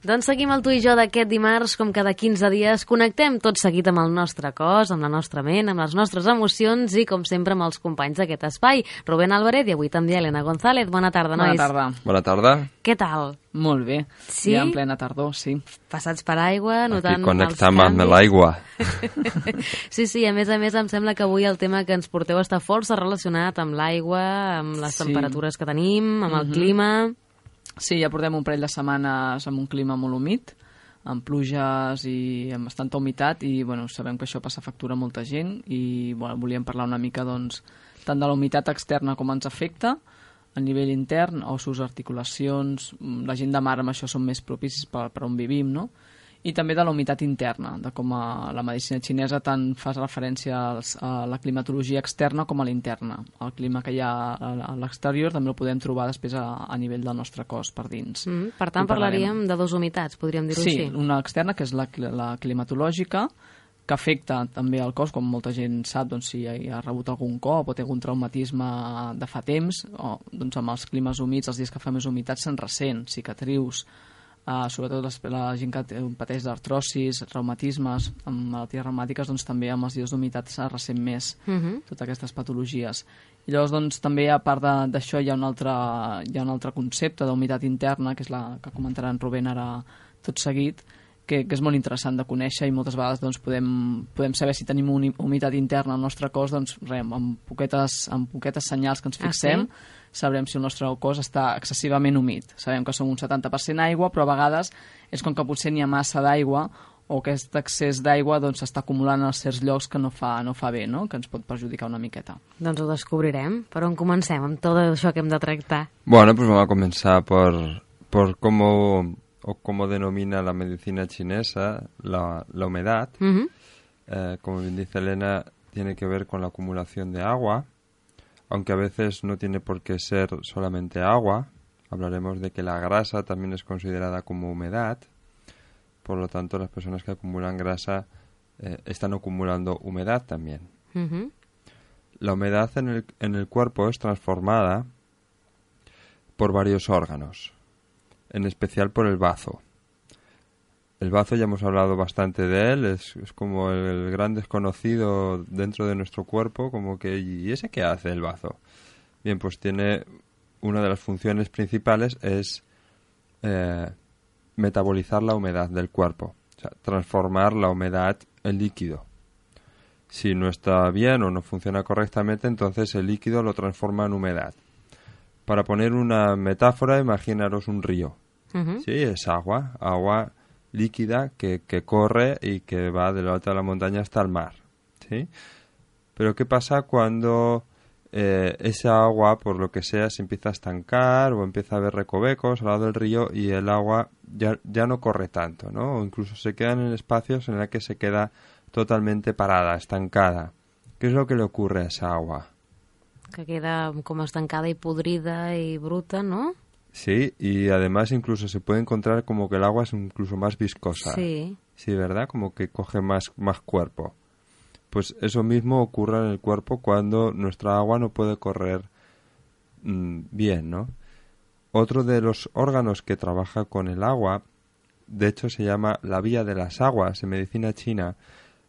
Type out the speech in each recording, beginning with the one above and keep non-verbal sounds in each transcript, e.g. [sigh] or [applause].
Doncs seguim el tu i jo d'aquest dimarts, com cada 15 dies. Connectem tot seguit amb el nostre cos, amb la nostra ment, amb les nostres emocions i, com sempre, amb els companys d'aquest espai. Rubén Álvarez i avui també Elena González. Bona tarda, nois. Bona tarda. Bona tarda. Què tal? Molt bé. Sí? Ja en plena tardor, sí. Passats per aigua, notant Aquí connectam amb l'aigua. [laughs] Sí, sí, a més a més em sembla que avui el tema que ens porteu està força relacionat amb l'aigua, amb les Sí. temperatures que tenim, amb el Mhm. clima... Sí, ja portem un parell de setmanes amb un clima molt humit, amb pluges i amb bastanta humitat i bueno, sabem que això passa factura a molta gent i bueno, volíem parlar una mica doncs, tant de la humitat externa com ens afecta a nivell intern, ossos, articulacions, mm, la gent de mar amb això són més propicis per, per on vivim, no? I també de la humitat interna, de com a la medicina xinesa tant fa referència als, a la climatologia externa com a l'interna. El clima que hi ha a l'exterior també el podem trobar després a, a nivell del nostre cos per dins. Mm, per tant, parlaríem de dos humitats, podríem dir-ho Sí, així. una externa, que és la, la climatològica, que afecta també al cos, com molta gent sap, doncs, si ha, ha rebut algun cop o té algun traumatisme de fa temps, o, doncs, amb els climes humits, els dies que fa més humitat, se'n ressent, cicatrius, uh, sobretot les, la gent que pateix d'artrosis, reumatismes, amb malalties reumàtiques, doncs també amb els dies d'humitat se ressent més Mhm. totes aquestes patologies. I llavors, doncs, també a part d'això hi, ha un altre, hi ha un altre concepte d'humitat interna, que és la que comentarà en Rubén ara tot seguit, que, que és molt interessant de conèixer i moltes vegades doncs, podem, podem saber si tenim una humitat interna al nostre cos doncs, res, amb, poquetes, amb poquetes senyals que ens Ah, fixem sí? sabrem si el nostre cos està excessivament humit. Sabem que som un 70% aigua, però a vegades és com que potser n'hi ha massa d'aigua o aquest excés d'aigua doncs, s'està acumulant en certs llocs que no fa, no fa bé, no? que ens pot perjudicar una miqueta. Doncs ho descobrirem. Per on comencem amb tot això que hem de tractar? Bueno, pues vamos a comenzar por, por cómo, o cómo denomina la medicina chinesa la, la humedad. Eh, como bien dice Elena, tiene que ver con la acumulación de agua, aunque a veces no tiene por qué ser solamente agua. Hablaremos de que la grasa también es considerada como humedad. Por lo tanto, las personas que acumulan grasa eh, están acumulando humedad también. La humedad en el, en el cuerpo es transformada por varios órganos, en especial por el bazo. El bazo ya hemos hablado bastante de él, es, es como el, gran desconocido dentro de nuestro cuerpo, como que ¿y ese qué hace el bazo? Bien, pues tiene una de las funciones principales es eh, metabolizar la humedad del cuerpo, o sea, transformar la humedad en líquido. Si no está bien o no funciona correctamente, entonces el líquido lo transforma en humedad. Para poner una metáfora, imaginaros un río. Sí, es agua, agua líquida que, que corre y que va de la alta de la montaña hasta el mar. ¿sí? Pero ¿qué pasa cuando eh, esa agua, por lo que sea, se empieza a estancar o empieza a haber recovecos al lado del río y el agua ya, ya no corre tanto, ¿no? O incluso se quedan en espacios en los que se queda totalmente parada, estancada. ¿Qué es lo que le ocurre a esa agua? Que queda com estancada i podrida i bruta, no? Sí, y además incluso se puede encontrar como que el agua es incluso más viscosa. Sí. Sí, ¿verdad? Como que coge más, más cuerpo. Pues eso mismo ocurre en el cuerpo cuando nuestra agua no puede correr mm, bien, ¿no? Otro de los órganos que trabaja con el agua, de hecho se llama la vía de las aguas en medicina china,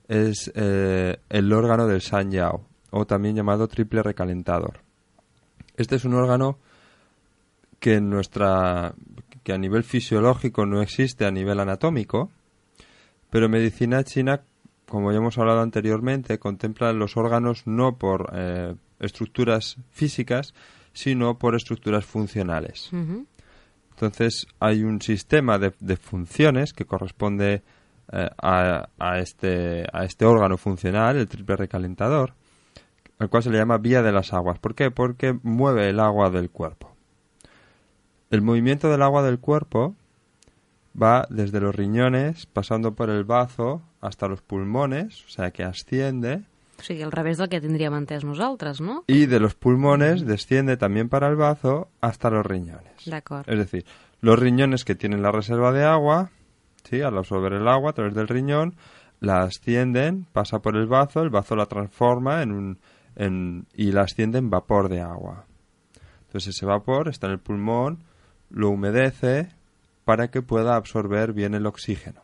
es eh, el órgano del San Yao, o también llamado triple recalentador. Este es un órgano que en nuestra que a nivel fisiológico no existe a nivel anatómico, pero medicina china, como ya hemos hablado anteriormente, contempla los órganos no por eh, estructuras físicas, sino por estructuras funcionales. Entonces hay un sistema de, de funciones que corresponde eh, a, a este, a este órgano funcional, el triple recalentador, al cual se le llama vía de las aguas. ¿Por qué? Porque mueve el agua del cuerpo. El movimiento del agua del cuerpo va desde los riñones, pasando por el bazo hasta los pulmones, o sea que asciende, O sigui, al revés del que tindríem entès nosaltres, no? y de los pulmones desciende también para el bazo hasta los riñones. D'acord. Es decir, los riñones que tienen la reserva de agua, ¿sí? al absorber el agua a través del riñón, la ascienden, pasa por el bazo, el bazo la transforma en un, en, y la asciende en vapor de agua. Entonces ese vapor está en el pulmón, lo humedece para que pueda absorber bien el oxígeno.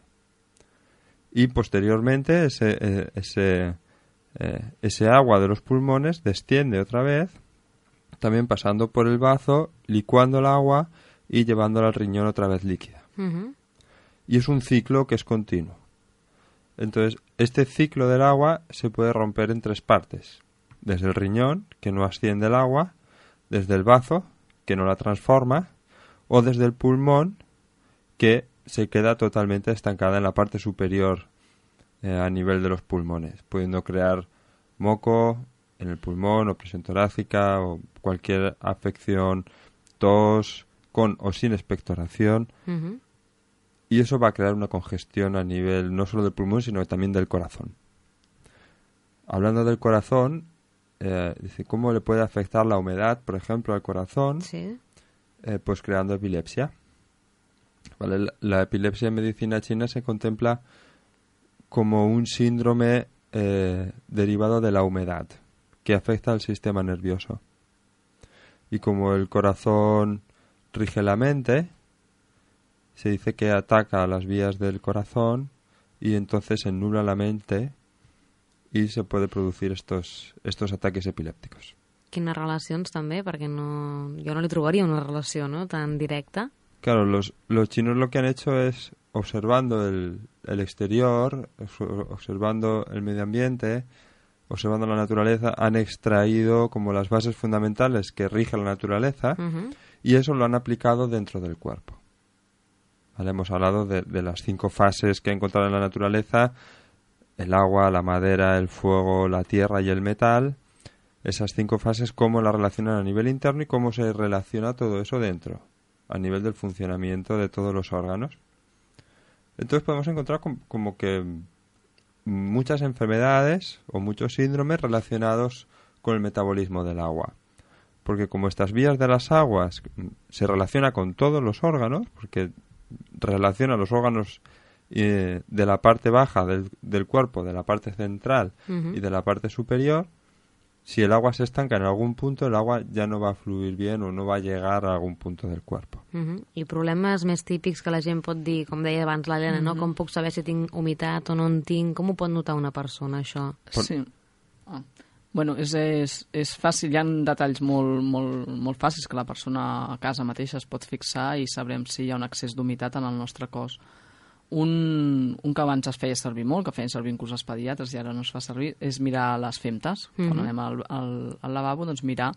Y posteriormente ese, eh, ese, eh, ese agua de los pulmones desciende otra vez, también pasando por el bazo, licuando el agua y llevándola al riñón otra vez líquida. Uh Y es un ciclo que es continuo. Entonces, este ciclo del agua se puede romper en tres partes. Desde el riñón, que no asciende el agua, desde el bazo, que no la transforma, o desde el pulmón, que se queda totalmente estancada en la parte superior eh, a nivel de los pulmones, pudiendo crear moco en el pulmón o presión torácica o cualquier afección, tos, con o sin expectoración, -huh. y eso va a crear una congestión a nivel no solo del pulmón, sino también del corazón. Hablando del corazón, eh, dice, ¿cómo le puede afectar la humedad, por ejemplo, al corazón? Sí. Eh, pues creando epilepsia. ¿Vale? La, epilepsia en medicina china se contempla como un síndrome eh, derivado de la humedad, que afecta al sistema nervioso. Y como el corazón rige la mente, se dice que ataca a las vías del corazón y entonces se la mente y se puede producir estos, estos ataques epilèpticos. Quines relacions també? Perquè no... jo no trobaria una relació no? tan directa. Claro, los, los chinos lo que han hecho es, observando el, el exterior, obs- observando el medio ambiente, observando la naturaleza, han extraído como las bases fundamentales que rigen la naturaleza Uh -huh. y eso lo han aplicado dentro del cuerpo. ¿Vale? Hemos hablado de, de las cinco fases que ha encontrado en la naturaleza, el agua, la madera, el fuego, la tierra y el metal. Esas cinco fases, cómo las relacionan a nivel interno y cómo se relaciona todo eso dentro, a nivel del funcionamiento de todos los órganos. Entonces podemos encontrar com- como que muchas enfermedades o muchos síndromes relacionados con el metabolismo del agua porque como estas vías de las aguas mm, se relaciona con todos los órganos, porque relaciona los órganos eh, de la parte baja del, del cuerpo, de la parte central y de la parte superior, si el agua se estanca en algún punto, el agua ya no va a fluir bien o no va a llegar a algún punto del cuerpo. Uh -huh. I problemes més típics que la gent pot dir, com deia abans l'Helena, no? Com puc saber si tinc humitat o no en tinc? Com ho pot notar una persona, això? Por- Sí. Ah. Bueno, és, és, és fàcil, hi ha detalls molt, molt, molt fàcils que la persona a casa mateixa es pot fixar i sabrem si hi ha un excés d'humitat en el nostre cos. Un, un que abans es feia servir molt, que feien servir inclús els pediatres i ara no es fa servir, és mirar les femtes. Quan Mhm. anem al, al, al lavabo, doncs mirar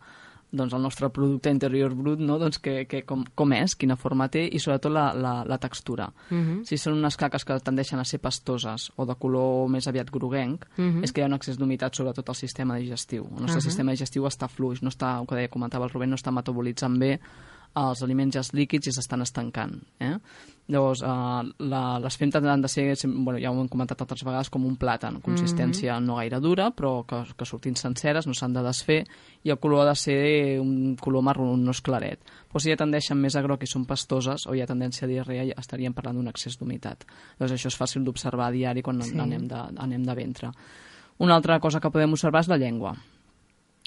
doncs, el nostre producte interior brut, no? doncs que, que com, com és, quina forma té i sobretot la, la, la textura. Uh -huh. Si són unes caques que tendeixen a ser pastoses o de color més aviat groguenc, Mhm. és que hi ha un excés d'humitat sobre tot el sistema digestiu. El nostre Ahà. sistema digestiu està fluix, no està, el que deia, comentava el Rubén, no està metabolitzant bé els aliments ja líquids i s'estan estancant. Eh? Llavors, eh, la, les femtes han de ser, bueno, ja ho hem comentat altres vegades, com un plàtan, consistència no gaire dura, però que, que sortint senceres, no s'han de desfer, i el color ha de ser un color marronós claret. Però si ja tendeixen més a groc i són pastoses, o hi ha tendència a diarrea, ja estaríem parlant d'un excés d'humitat. Llavors, això és fàcil d'observar a diari quan sí. anem, de, anem de ventre. Una altra cosa que podem observar és la llengua.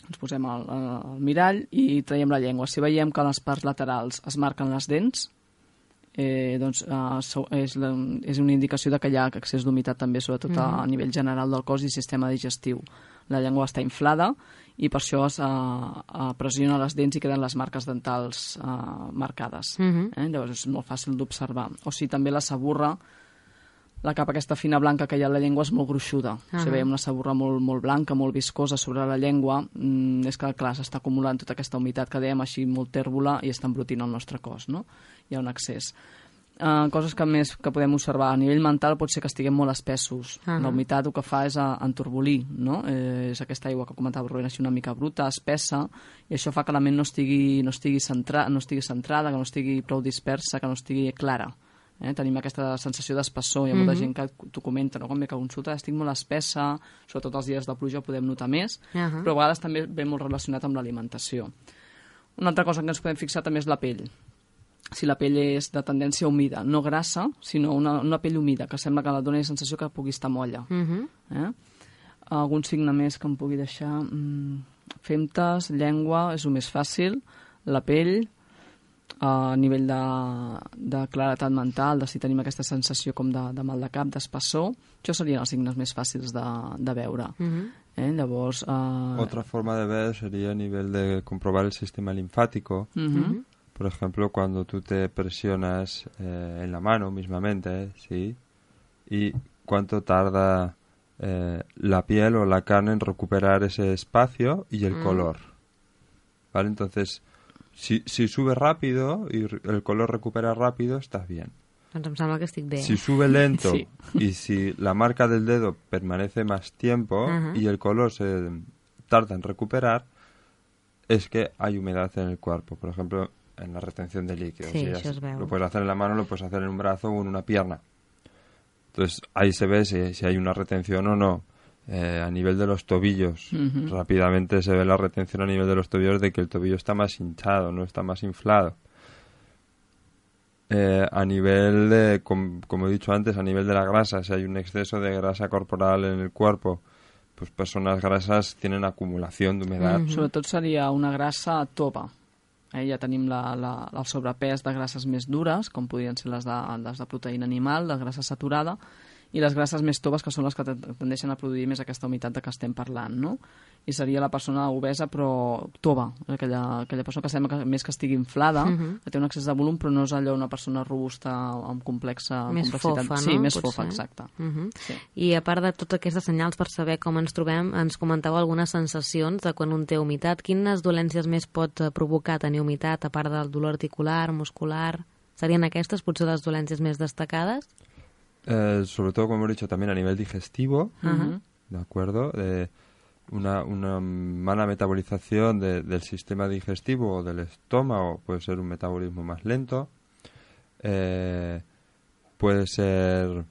Ens posem al, al mirall i traiem la llengua. Si veiem que a les parts laterals es marquen les dents, eh, doncs eh, és, la, és una indicació de que hi ha excés d'humitat també, sobretot a, a nivell general del cos i sistema digestiu. La llengua està inflada i per això es eh, eh, pressiona les dents i queden les marques dentals eh, marcades. Mhm. Eh? Llavors és molt fàcil d'observar. O si també la saburra, la capa aquesta fina blanca que hi ha a la llengua és molt gruixuda. Uh -huh. Ahà. Si veiem una saburra molt, molt blanca, molt viscosa sobre la llengua, mm, és que, clar, s'està acumulant tota aquesta humitat que dèiem així molt tèrbola i està embrutint el nostre cos, no? Hi ha un excés. Uh, coses que més que podem observar a nivell mental pot ser que estiguem molt espessos. Uh. -huh. La humitat el que fa és a, enturbolir, no? Eh, és aquesta aigua que comentava Rubén, així una mica bruta, espessa, i això fa que la ment no estigui, no estigui, centra, no estigui centrada, que no estigui prou dispersa, que no estigui clara. Eh? Tenim aquesta sensació d'espessor, hi ha molta Mhm. gent que t'ho comenta, no? quan ve que consulta estic molt espessa, sobretot els dies de pluja podem notar més, Ahà. però a vegades també ve molt relacionat amb l'alimentació. Una altra cosa què ens podem fixar també és la pell. Si la pell és de tendència humida, no grassa, sinó una, una pell humida, que sembla que la dona la sensació que pugui estar molla. Uh -huh. Eh? Algun signe més que em pugui deixar? Mm, femtes, llengua, és el més fàcil, la pell, a nivell de, de claretat mental, de si tenim aquesta sensació com de, de mal de cap, d'espessor, això serien els signes més fàcils de, de veure. Uh -huh. Eh? Llavors... Eh, Otra forma de ver sería a nivel de comprobar el sistema linfático. Uh -huh. Por ejemplo, cuando tú te presionas eh, en la mano mismamente, ¿sí? Y cuánto tarda eh, la piel o la carne en recuperar ese espacio y el Mm. color. ¿Vale? Entonces, si, si sube rápido y el color recupera rápido, estás bien. Doncs em sembla que estic bé. Si sube lento [laughs] Sí. y si la marca del dedo permanece más tiempo y el color se tarda en recuperar, es que hay humedad en el cuerpo. Por ejemplo, en la retención de líquidos. Sí, es veu. Lo puedes hacer en la mano, lo puedes hacer en un brazo o en una pierna. Entonces ahí se ve si, si hay una retención o no. Eh, a nivel de los tobillos, rápidamente se ve la retención a nivel de los tobillos de que el tobillo está más hinchado, no está más inflado. Eh, a nivel de, com- como he dicho antes, a nivel de la grasa, si hay un exceso de grasa corporal en el cuerpo, pues personas grasas tienen acumulación de humedad. Mhm. Sobretot seria una grassa tova. Eh, ja tenim la, la, el sobrepès de grasses més dures, com podrien ser les de, les de proteïna animal, de grassa saturada, i les grasses més toves, que són les que ten- tendeixen a produir més aquesta humitat de què estem parlant, no? I seria la persona obesa però tova, aquella, aquella persona que sembla que, més que estigui inflada, Mhm. que té un excés de volum, però no és allò una persona robusta amb complexa Més complexitat. fofa, no? Sí, més Potser. fofa, exacte. Uh -huh. Sí. I a part de totes aquestes senyals per saber com ens trobem, ens comentava algunes sensacions de quan un té humitat. Quines dolències més pot eh, provocar tenir humitat, a part del dolor articular, muscular? Serien aquestes potser les dolències més destacades? Eh, sobre todo, como hemos dicho, también a nivel digestivo. ¿de acuerdo? Eh, una, una mala metabolización de- del sistema digestivo o del estómago puede ser un metabolismo más lento. Eh, puede ser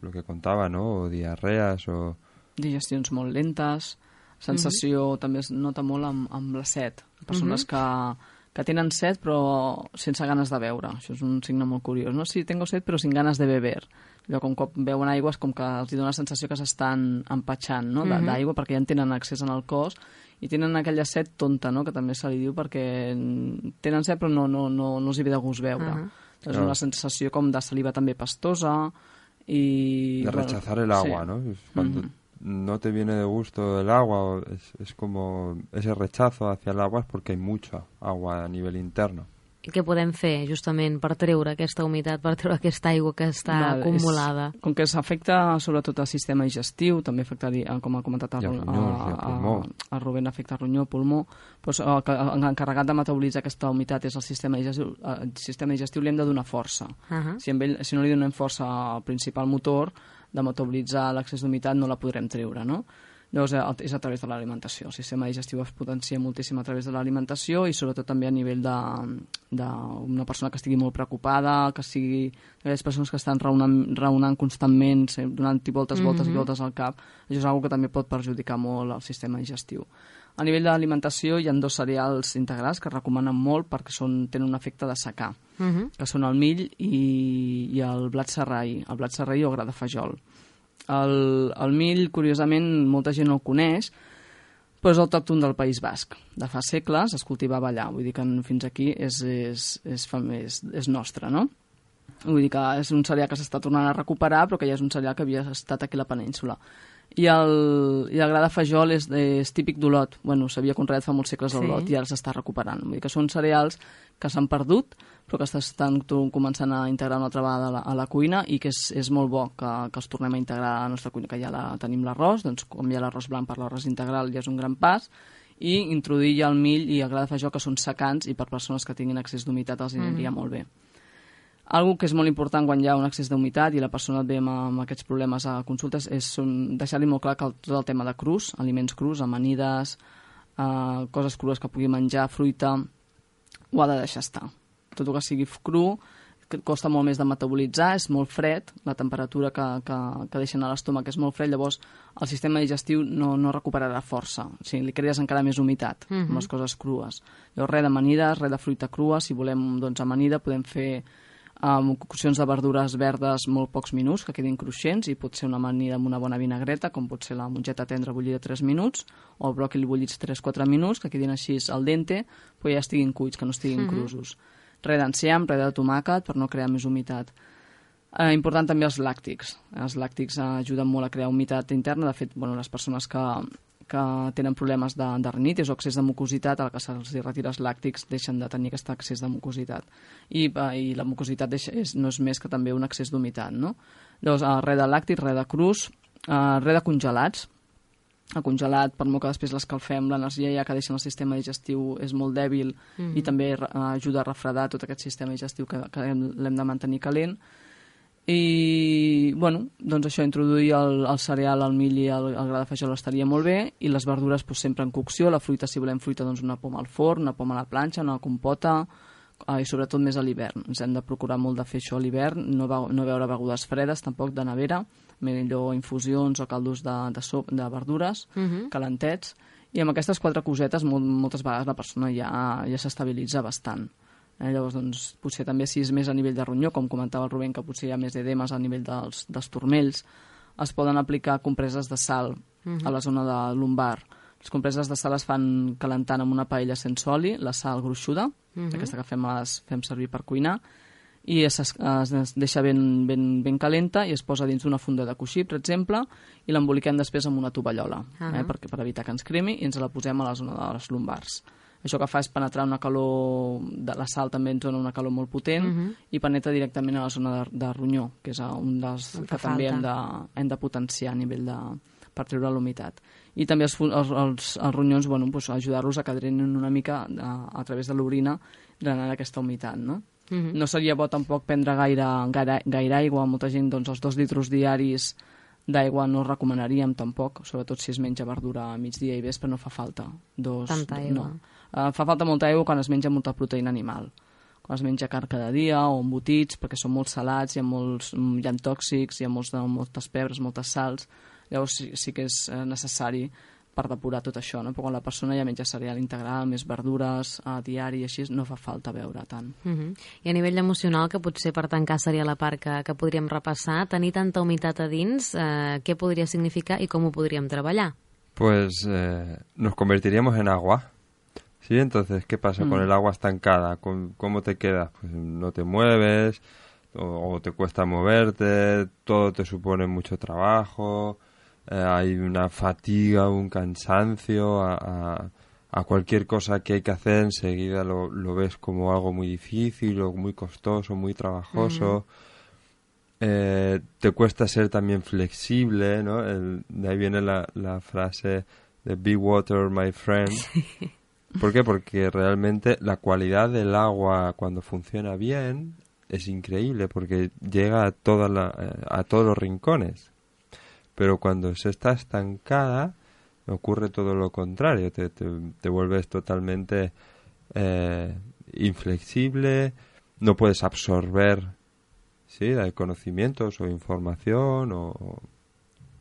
lo que contaba, ¿no? O diarreas o... digestions molt lentes, sensació també es nota molt amb, amb la set. Persones que, que tenen set però sense ganes de beure. Això és un signe molt curiós. No? Sí, tengo set però sin ganes de beber. Allò com cop veuen aigua és com que els dona la sensació que s'estan empatxant no? de- Mhm. d'aigua perquè ja en tenen accés en el cos i tenen aquella set tonta, no? que també se li diu perquè tenen set però no, no, no, no els hi ve de gust beure. Ahà. És Ah. una sensació com de saliva també pastosa i... de bueno, rechazar el agua, sí. ¿no? Cuando Ujú. No te viene de gusto el agua, o es, es como ese rechazo hacia el agua es porque hay mucha agua a nivel interno. I què podem fer justament per treure aquesta humitat, per treure aquesta aigua que està Val, acumulada? És, com que s'afecta sobretot el sistema digestiu, també afectaria, com ha comentat el, el a, pulmó. a, a Rubén, afecta ronyó, pulmó, doncs, el, que- l'encarregat de metabolitzar aquesta humitat és el sistema digestiu, el sistema digestiu li hem de donar força. Uh -huh. Si, ell, si no li donem força al principal motor de metabolitzar l'excés d'humitat no la podrem treure, no? Llavors eh, és a través de l'alimentació. El sistema digestiu es potencia moltíssim a través de l'alimentació i sobretot també a nivell d'una persona que estigui molt preocupada, que sigui aquelles persones que estan raonant, raonant constantment, donant-hi voltes, voltes Mhm. i voltes al cap. Això és una que també pot perjudicar molt el sistema digestiu. A nivell d'alimentació hi ha dos cereals integrals que recomanen molt perquè són, tenen un efecte de secar Uh -huh. que són el mill i, i el blat serraí, el blat serraí o gra de fajol. El, el mill, curiosament, molta gent no el coneix, però és autòcton del País Basc. De fa segles es cultivava allà, vull dir que fins aquí és, és, és, és, és nostre, no? Vull dir que és un cereal que s'està tornant a recuperar, però que ja és un cereal que havia estat aquí a la península. I el, i el gra de fajol és, és típic d'Olot. Bueno, s'havia conreat fa molts segles a Sí. Olot i ara s'està recuperant. Vull dir que són cereals que s'han perdut, però que s'estan començant a integrar una altra vegada a la, a la cuina i que és, és molt bo que, que els tornem a integrar a la nostra cuina, que ja la, tenim l'arròs, doncs canviar l'arròs blanc per l'arròs integral ja és un gran pas, i introduir ja el mill i el gra de que són secants i per persones que tinguin excés d'humitat els aniria molt bé. Algo que és molt important quan hi ha un excés d'humitat i la persona et ve amb, amb aquests problemes a consultes és deixar-li molt clar que el, tot el tema de crus, aliments crus, amanides, eh, coses crues que pugui menjar, fruita, ho ha de deixar estar. Tot el que sigui cru, que costa molt més de metabolitzar, és molt fred, la temperatura que, que, que deixen a l'estómac és molt fred, llavors el sistema digestiu no, no recuperarà força, o sigui, li crees encara més humitat uh -huh. amb les coses crues. Llavors, res d'amanides, res de fruita crua, si volem doncs, amanida podem fer amb coccions de verdures verdes molt pocs minuts, que quedin cruixents, i pot ser una amanida amb una bona vinagreta, com pot ser la mongeta tendra bullida 3 minuts, o el bròquil bullits 3-4 minuts, que quedin així al dente, però ja estiguin cuits, que no estiguin uh -huh. crusos res d'enciam, res de tomàquet, per no crear més humitat. Eh, important també els làctics. Els làctics eh, ajuden molt a crear humitat interna. De fet, bueno, les persones que, que tenen problemes de, de rinitis o excés de mucositat, al que se'ls retira els làctics deixen de tenir aquest excés de mucositat. I, eh, i la mucositat deixa, és, no és més que també un excés d'humitat. No? Llavors, eh, res de làctics, res de crus, eh, res de congelats, el congelat, per molt que després l'escalfem, l'energia ja que deixa en el sistema digestiu és molt dèbil mm -hmm. i també ajuda a refredar tot aquest sistema digestiu que, que l'hem de mantenir calent. I, bueno, doncs això, introduir el, el cereal, el mill i el, el gra de fajol estaria molt bé, i les verdures pues, sempre en cocció, la fruita, si volem fruita, doncs una poma al forn, una poma a la planxa, una compota, uh, i sobretot més a l'hivern. Ens hem de procurar molt de fer això a l'hivern, no, no beure begudes fredes, tampoc de nevera, millor infusions o caldos de, de, sop, de verdures, uh mhm. -huh. calentets, i amb aquestes quatre cosetes molt, moltes vegades la persona ja, ja s'estabilitza bastant. Eh, llavors, doncs, potser també si és més a nivell de ronyó, com comentava el Rubén, que potser hi ha més edemes a nivell dels, dels turmells, es poden aplicar compreses de sal uh -huh. a la zona de lumbar. Les compreses de sal es fan calentant amb una paella sense oli, la sal gruixuda, uh -huh. aquesta que fem, les fem servir per cuinar, i es, es deixa ben, ben, ben calenta i es posa dins d'una funda de coixí, per exemple, i l'emboliquem després amb una tovallola, uh -huh. eh, perquè, per evitar que ens cremi, i ens la posem a la zona de les lumbars. Això que fa és penetrar una calor, de la sal també ens dona una calor molt potent, uh -huh. i penetra directament a la zona de, de ronyó, que és un dels que, que també hem de, hem de potenciar a nivell de, per treure l'humitat. I també els, els, els, els ronyons, bueno, pues, ajudar-los a que drenin una mica a, a través de l'orina, drenant aquesta humitat, no? -huh. No seria bo tampoc prendre gaire, gaire, gaire aigua. Molta gent, doncs, els dos litres diaris d'aigua no recomanaríem tampoc, sobretot si es menja verdura a migdia i vespre no fa falta. Dos, Tanta aigua. No. Uh, fa falta molta aigua quan es menja molta proteïna animal. Quan es menja carn cada dia o embotits, perquè són molt salats, hi ha molts hi ha tòxics, hi ha molts, moltes pebres, moltes sals, llavors sí, sí que és eh, necessari per depurar tot això, no? però quan la persona ja menja cereal integral, més verdures a diari i així, no fa falta veure tant. Uh -huh. I a nivell emocional, que potser per tancar seria la part que, que podríem repassar, tenir tanta humitat a dins, eh, què podria significar i com ho podríem treballar? Pues eh, nos convertiríamos en agua. ¿Sí? Entonces, ¿qué pasa mm. con el agua estancada? ¿Cómo te quedas? Pues no te mueves o, o te cuesta moverte, todo te supone mucho trabajo, eh, hay una fatiga, un cansancio, a, a, cualquier cosa que hay que hacer enseguida lo, lo, ves como algo muy difícil o muy costoso, muy trabajoso. eh, te cuesta ser también flexible, ¿no? de ahí viene la, la frase de Be Water, my friend. ¿Por qué? Porque realmente la cualidad del agua cuando funciona bien es increíble porque llega a, toda la, eh, a todos los rincones pero cuando se está estancada ocurre todo lo contrario, te, te, vuelves totalmente eh, inflexible, no puedes absorber ¿sí? conocimientos o información o,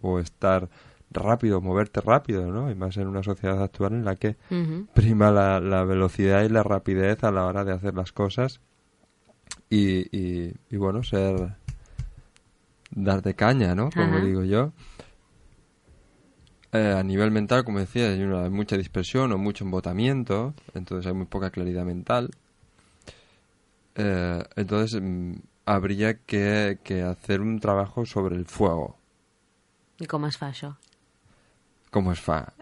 o estar rápido, moverte rápido, ¿no? Y más en una sociedad actual en la que prima la, la, velocidad y la rapidez a la hora de hacer las cosas y, y, y bueno, ser dar de caña, ¿no? Como digo yo. Eh, a nivel mental, como decía, hay, una, mucha dispersión o mucho embotamiento, entonces hay muy poca claridad mental. Eh, entonces mm, habría que, que, hacer un trabajo sobre el fuego. ¿Y cómo es fa eso? ¿Cómo es fa?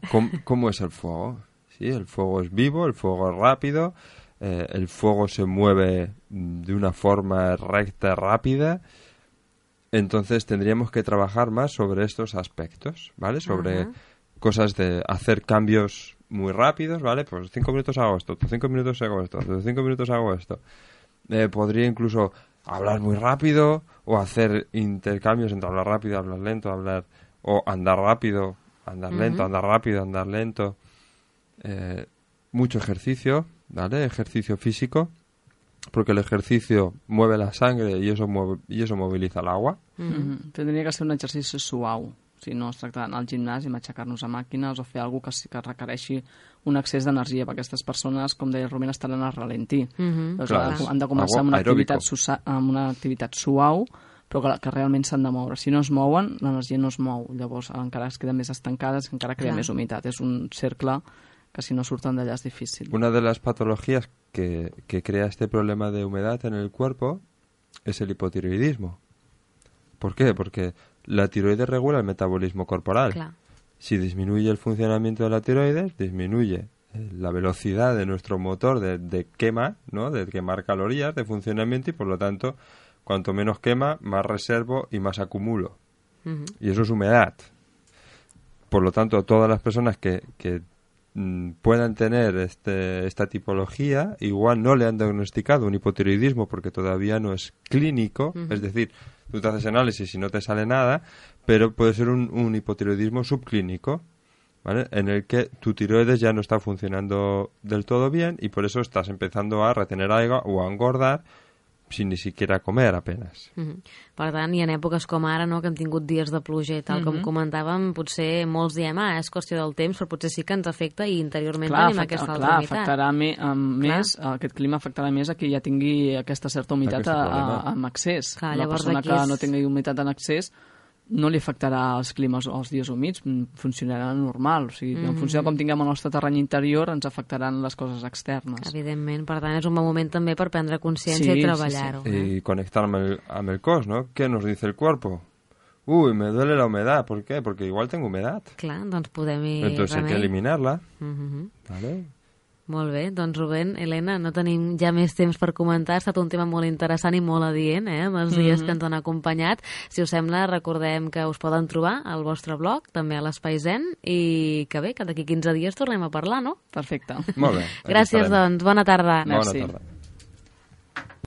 ¿Cómo, [laughs] es el fuego? Sí, el fuego es vivo, el fuego es rápido, eh, el fuego se mueve de una forma recta, rápida entonces tendríamos que trabajar más sobre estos aspectos, ¿vale? Sobre cosas de hacer cambios muy rápidos, ¿vale? Pues cinco minutos hago esto, cinco minutos hago esto, cinco minutos hago esto. Eh, podría incluso hablar muy rápido o hacer intercambios entre hablar rápido, hablar lento, hablar o andar rápido, andar lento, andar rápido, andar lento. Eh, mucho ejercicio, ¿vale? Ejercicio físico, porque el ejercicio mueve la sangre y eso, mueve, y eso moviliza el agua. Mm -hmm. Tendria que ser un exercici suau. Sigui, no es tracta d'anar al gimnàs i matxacar-nos a màquines o fer alguna cosa que requereixi un excés d'energia, perquè aquestes persones, com deia Rubén, estaran a ralentí. Mm -hmm. Llavors, Clar. han de començar amb una, activitat, amb una activitat suau, però que, que realment s'han de moure. Si no es mouen, l'energia no es mou. Llavors, encara es queden més estancades, encara crea Clar. més humitat. És un cercle que si no surten d'allà és difícil. Una de las patologías que, que crea este problema de humedad en el cuerpo es el hipotiroidismo. ¿Por qué? Porque la tiroides regula el metabolismo corporal. Si disminuye el funcionamiento de la tiroides, disminuye eh, la velocidad de nuestro motor de, de quema, ¿no? De quemar calorías, de funcionamiento y por lo tanto, cuanto menos quema, más reservo y más acumulo. Y eso es humedad. Por lo tanto, todas las personas que, que puedan tener este, esta tipología, igual no le han diagnosticado un hipotiroidismo porque todavía no es clínico, es decir, tú te haces análisis y no te sale nada, pero puede ser un, un hipotiroidismo subclínico, ¿vale? En el que tu tiroides ya no está funcionando del todo bien y por eso estás empezando a retener agua o a engordar sin ni siquiera comer apenas. Mhm. Per tant, hi ha èpoques com ara, no?, que hem tingut dies de pluja i tal, com comentàvem, potser molts diem, ah, és qüestió del temps, però potser sí que ens afecta i interiorment Clar, tenim afecta, aquesta clar, altra humitat. afectarà me, um, més, aquest clima afectarà més a qui ja tingui aquesta certa humitat a, a, excés. Clar, Una llavors persona que és- no tingui humitat en excés no li afectarà els climes o els dies humits, mm, funcionarà normal. O sigui, en funció de com tinguem el nostre terreny interior ens afectaran les coses externes. Evidentment, per tant, és un bon moment també per prendre consciència Sí, i sí, treballar-ho. eh? y conectarme al- a el cos, ¿no? ¿Qué nos dice el cuerpo? Uy, me duele la humedad. ¿Por qué? Porque igual tengo humedad. Clar, doncs podem-hi Entonces hay que remei. eliminarla, Mhm. ¿vale? Molt bé, doncs Rubén, Helena, no tenim ja més temps per comentar, ha estat un tema molt interessant i molt adient, eh, amb els dies que ens han acompanyat. Si us sembla, recordem que us poden trobar al vostre blog, també a l'Espai Zen, i que bé, que d'aquí 15 dies tornem a parlar, no? Perfecte. Molt bé. Gràcies, estarem. doncs, bona tarda. Merci. Bona tarda.